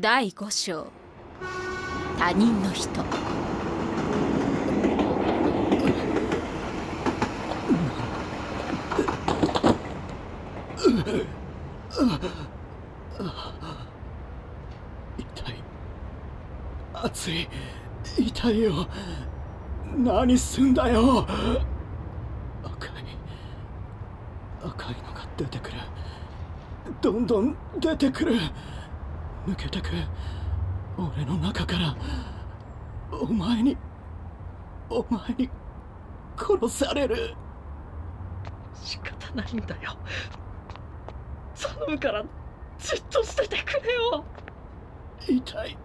第5章。他人の人。痛い熱い痛いよ。何すんだよ。赤い。赤いのが出てくる。どんどん出てくる。抜けてく俺の中からお前にお前に殺される。仕方ないんだよ。頼むからじっとしててくれよ。痛い。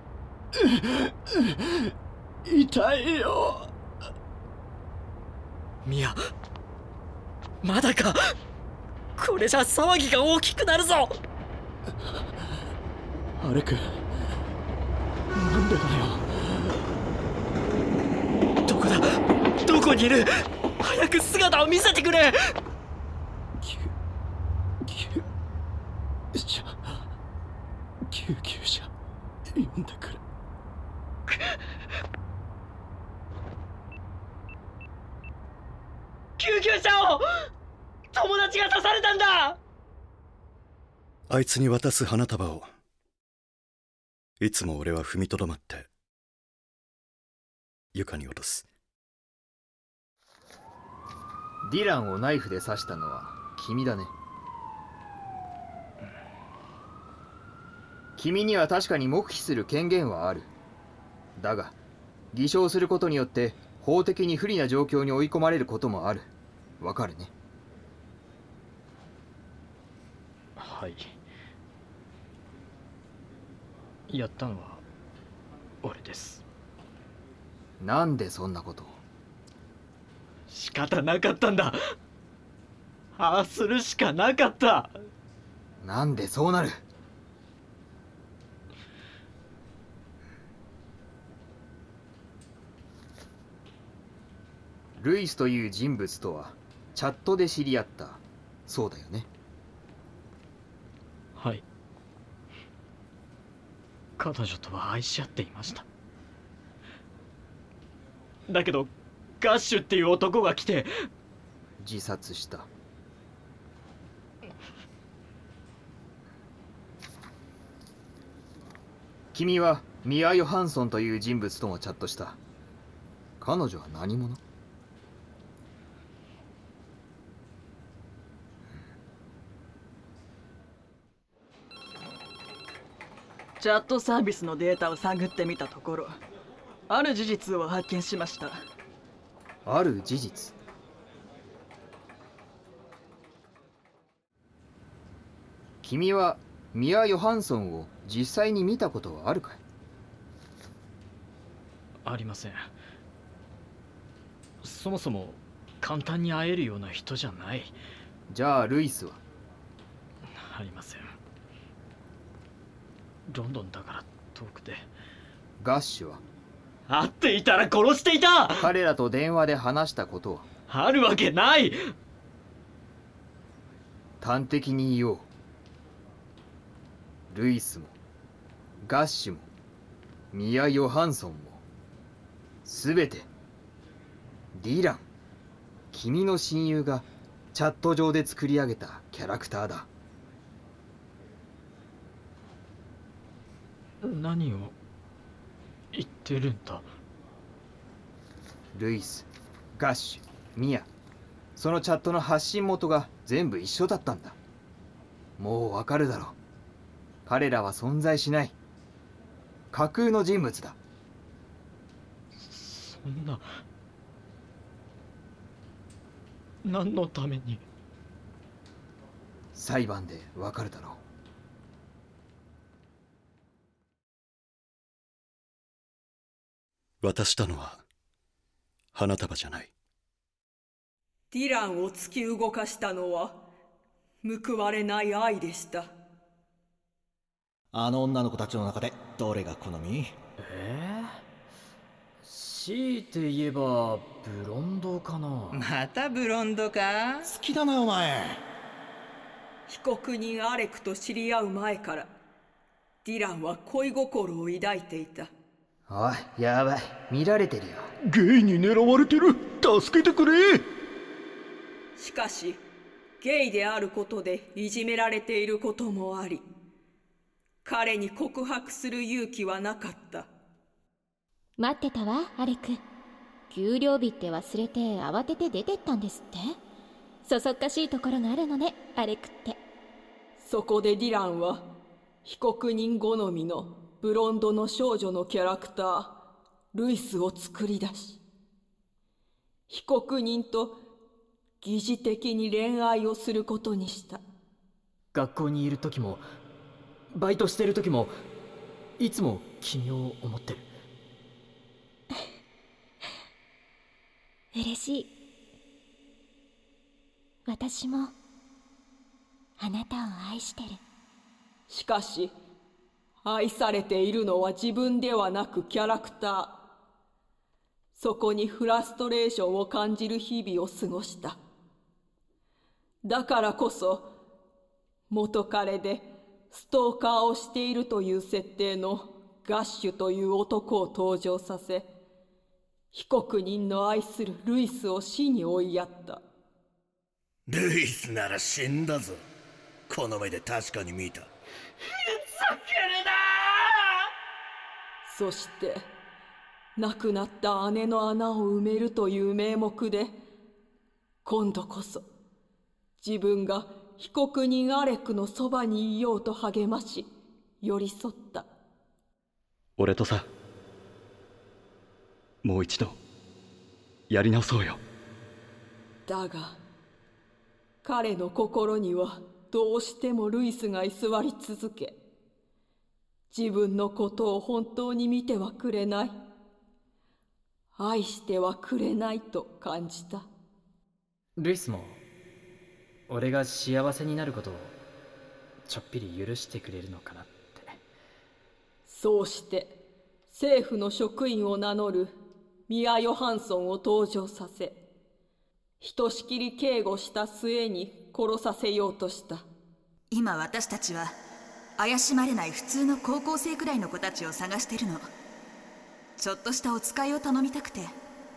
痛いよ。ミヤまだか。これじゃ騒ぎが大きくなるぞアレクなんでだよ。どこだ？どこにいる？早く姿を見せてくれ。救救車救急車。呼んでくれ。救急車を！友達が刺されたんだ！あいつに渡す花束をいつも俺は踏みとどまって床に落とす。ディランをナイフで刺したのは君だね。君には確かに黙秘する権限はある。だが偽証することによって法的に不利な状況に追い込まれることもある。わかるね？はいやったのは俺です。なんでそんなことを？仕方なかったんだ。ああするしかなかった。なんでそうなる？ルイスという人物とはチャットで知り合った。そうだよね。はい彼女とは愛し合っていました。だけどガッシュっていう男が来て自殺した。君はミア・ヨハンソンという人物ともチャットした。彼女は何者？チャットサービスのデータを探ってみたところある事実を発見しました。ある事実？君はミア・ヨハンソンを実際に見たことはあるかい？ありません。そもそも簡単に会えるような人じゃない。じゃあルイスは？ありませんロンドンだから遠くて。ガッシュは？会っていたら殺していた！彼らと電話で話したことは？あるわけない！端的に言おう。ルイスもガッシュもミア・ヨハンソンもすべてディラン君の親友がチャット上で作り上げたキャラクターだ何を言ってるんだ？ルイスガッシュミアそのチャットの発信元が全部一緒だったんだ。もうわかるだろう。彼らは存在しない。架空の人物だ。そんな何のために？裁判でわかるだろう渡したのは花束じゃない。ディランを突き動かしたのは報われない愛でした。あの女の子たちの中でどれが好み？ええ強いて言えばブロンドかな？またブロンドか？好きだなお前。被告人アレクと知り合う前からディランは恋心を抱いていたおいやばい。見られてるよ。ゲイに狙われてる。助けてくれ。しかしゲイであることでいじめられていることもあり彼に告白する勇気はなかった。待ってたわアレク。給料日って忘れて慌てて出てったんですって？そそっかしいところがあるのねアレクって。そこでディランは被告人好みのブロンドの少女のキャラクタールイスを作り出し被告人と疑似的に恋愛をすることにした。学校にいる時もバイトしてる時もいつも君を思ってる。嬉しい。私もあなたを愛してる。しかし愛されているのは自分ではなくキャラクター。そこにフラストレーションを感じる日々を過ごした。だからこそ元彼でストーカーをしているという設定のガッシュという男を登場させ被告人の愛するルイスを死に追いやった。ルイスなら死んだぞ。この目で確かに見た。そして亡くなった姉の穴を埋めるという名目で今度こそ自分が被告人アレクのそばにいようと励まし寄り添った。俺とさもう一度やり直そうよ。だが彼の心にはどうしてもルイスが居座り続け自分のことを本当に見てはくれない。愛してはくれないと感じた。ルイスも俺が幸せになることをちょっぴり許してくれるのかなって。そうして政府の職員を名乗るミア・ヨハンソンを登場させひとしきり警護した末に殺させようとした。今私たちは怪しまれない普通の高校生くらいの子たちを探してるの。ちょっとしたお使いを頼みたくて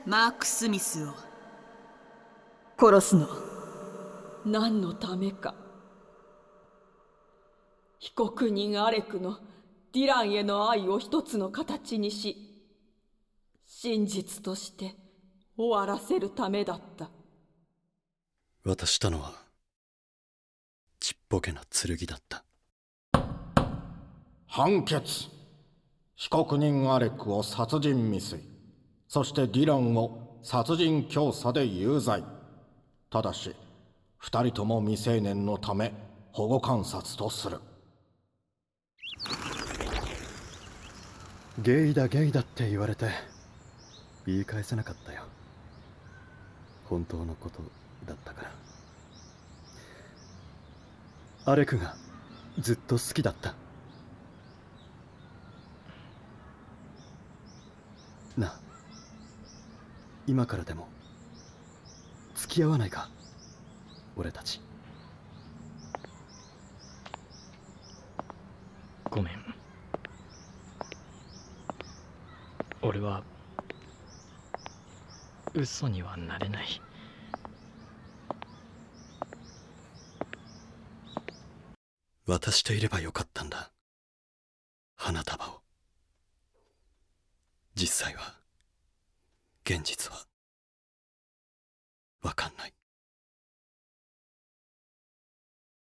マーク・スミスを。殺すの。何のためか。被告人アレクのディランへの愛を一つの形にし真実として終わらせるためだった。渡したのはちっぽけな剣だった判決。被告人アレクを殺人未遂。そしてディランを殺人教唆で有罪。ただし二人とも未成年のため保護観察とする。ゲイだゲイだって言われて言い返せなかったよ。本当のことだったから。アレクがずっと好きだった。なあ。今からでも付き合わないか？俺たち。ごめん。俺は嘘にはなれない。渡していればよかったんだ。花束を実際は現実は。